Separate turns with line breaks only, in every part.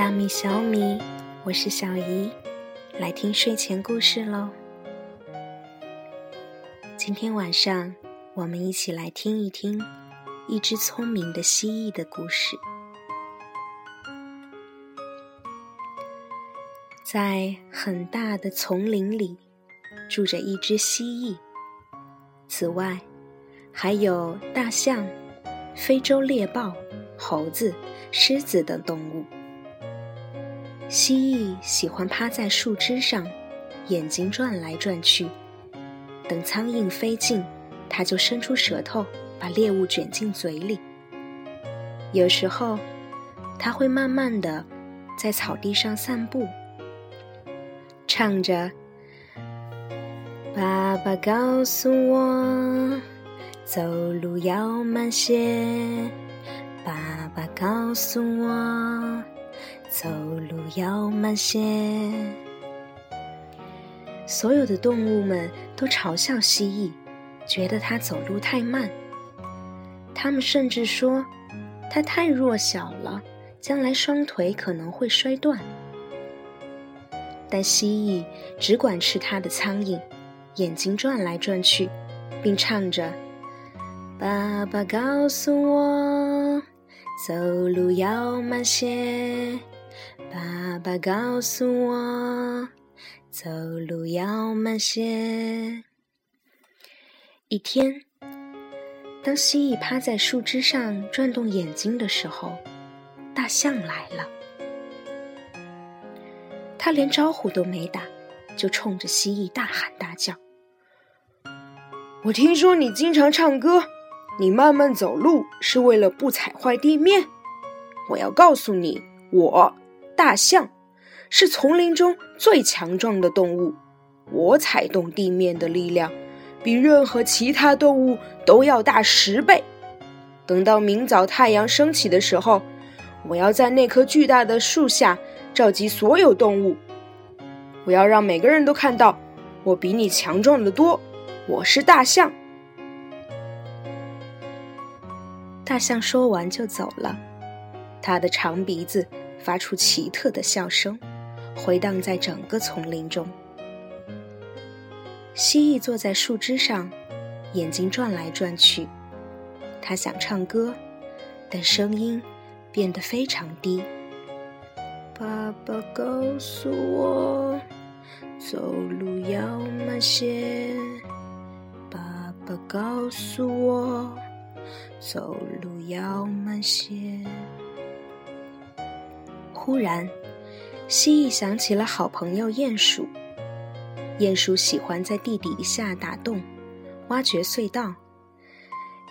大米、小米，我是小姨，来听睡前故事喽。今天晚上，我们一起来听一听一只聪明的蜥蜴的故事。在很大的丛林里，住着一只蜥蜴。此外，还有大象、非洲猎豹、猴子、狮子等动物。蜥蜴喜欢趴在树枝上，眼睛转来转去。等苍蝇飞近，它就伸出舌头，把猎物卷进嘴里。有时候，它会慢慢的在草地上散步，唱着：“爸爸告诉我，走路要慢些。爸爸告诉我。”走路要慢些。所有的动物们都嘲笑蜥蜴，觉得它走路太慢。他们甚至说，它太弱小了，将来双腿可能会摔断。但蜥蜴只管吃它的苍蝇，眼睛转来转去，并唱着：“爸爸告诉我，走路要慢些。”爸爸告诉我，走路要慢些。一天，当蜥蜴趴在树枝上转动眼睛的时候，大象来了。他连招呼都没打，就冲着蜥蜴大喊大叫：“
我听说你经常唱歌，你慢慢走路是为了不踩坏地面。我要告诉你，我。”大象是丛林中最强壮的动物，我踩动地面的力量比任何其他动物都要大十倍。等到明早太阳升起的时候，我要在那棵巨大的树下召集所有动物，我要让每个人都看到我比你强壮的多。我是大象。
大象说完就走了，它的长鼻子。发出奇特的笑声，回荡在整个丛林中。蜥蜴坐在树枝上，眼睛转来转去。它想唱歌，但声音变得非常低。
爸爸告诉我，走路要慢些。爸爸告诉我，走路要慢些。
忽然，蜥蜴想起了好朋友鼹鼠。鼹鼠喜欢在地底下打洞，挖掘隧道。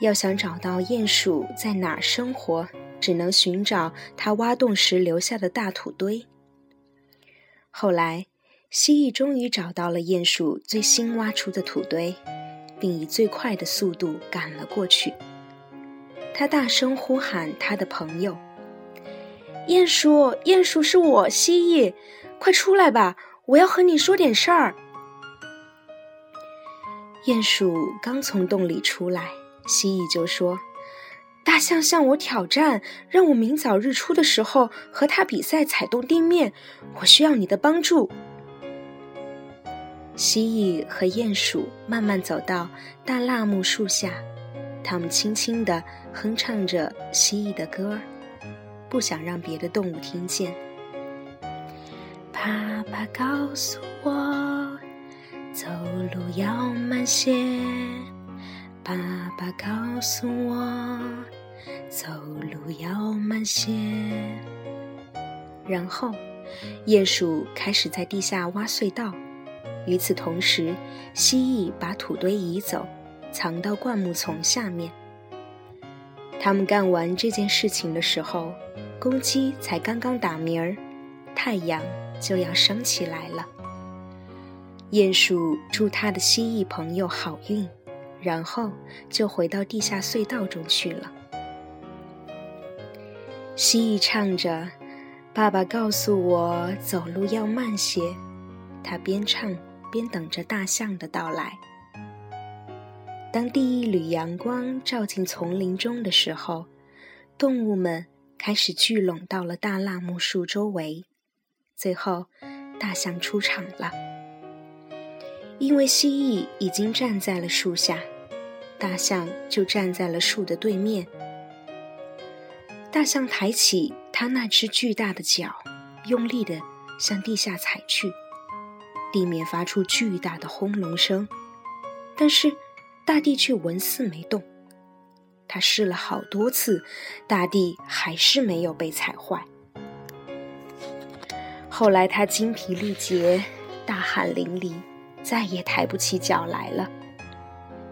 要想找到鼹鼠在哪儿生活，只能寻找它挖洞时留下的大土堆。后来，蜥蜴终于找到了鼹鼠最新挖出的土堆，并以最快的速度赶了过去。他大声呼喊他的朋友。鼹鼠，鼹鼠是我，蜥蜴，快出来吧！我要和你说点事儿。鼹鼠刚从洞里出来，蜥蜴就说：“大象向我挑战，让我明早日出的时候和它比赛踩动地面，我需要你的帮助。”蜥蜴和鼹鼠慢慢走到大蜡木树下，他们轻轻地哼唱着蜥蜴的歌儿。不想让别的动物听见。爸爸告诉我，走路要慢些。爸爸告诉我，走路要慢些。然后，鼹鼠开始在地下挖隧道。与此同时，蜥蜴把土堆移走，藏到灌木丛下面。他们干完这件事情的时候，公鸡才刚刚打鸣儿，太阳就要升起来了。鼹鼠祝他的蜥蜴朋友好运，然后就回到地下隧道中去了。蜥蜴唱着：“爸爸告诉我，走路要慢些。”他边唱边等着大象的到来。当第一缕阳光照进丛林中的时候，动物们开始聚拢到了大辣木树周围。最后，大象出场了。因为蜥蜴已经站在了树下，大象就站在了树的对面。大象抬起它那只巨大的脚，用力地向地下踩去，地面发出巨大的轰隆声，但是大地却纹丝没动。他试了好多次，大地还是没有被踩坏。后来他精疲力竭，大汗淋漓，再也抬不起脚来了。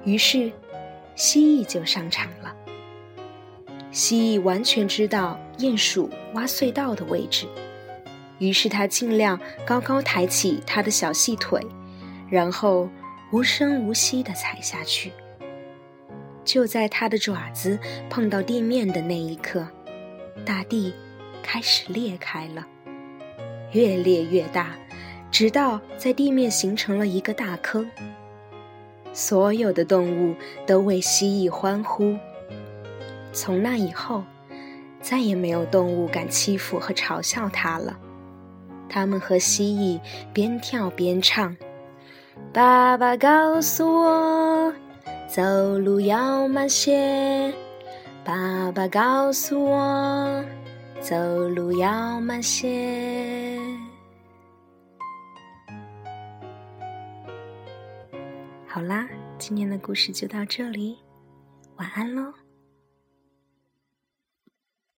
于是，蜥蜴就上场了。蜥蜴完全知道鼹鼠挖隧道的位置，于是它尽量高高抬起它的小细腿，然后无声无息地踩下去。就在它的爪子碰到地面的那一刻，大地开始裂开了，越裂越大，直到在地面形成了一个大坑。所有的动物都为蜥蜴欢呼。从那以后，再也没有动物敢欺负和嘲笑它了。它们和蜥蜴边跳边唱：“爸爸告诉我。”走路要慢些，爸爸告诉我，走路要慢些。好啦，今天的故事就到这里，晚安喽。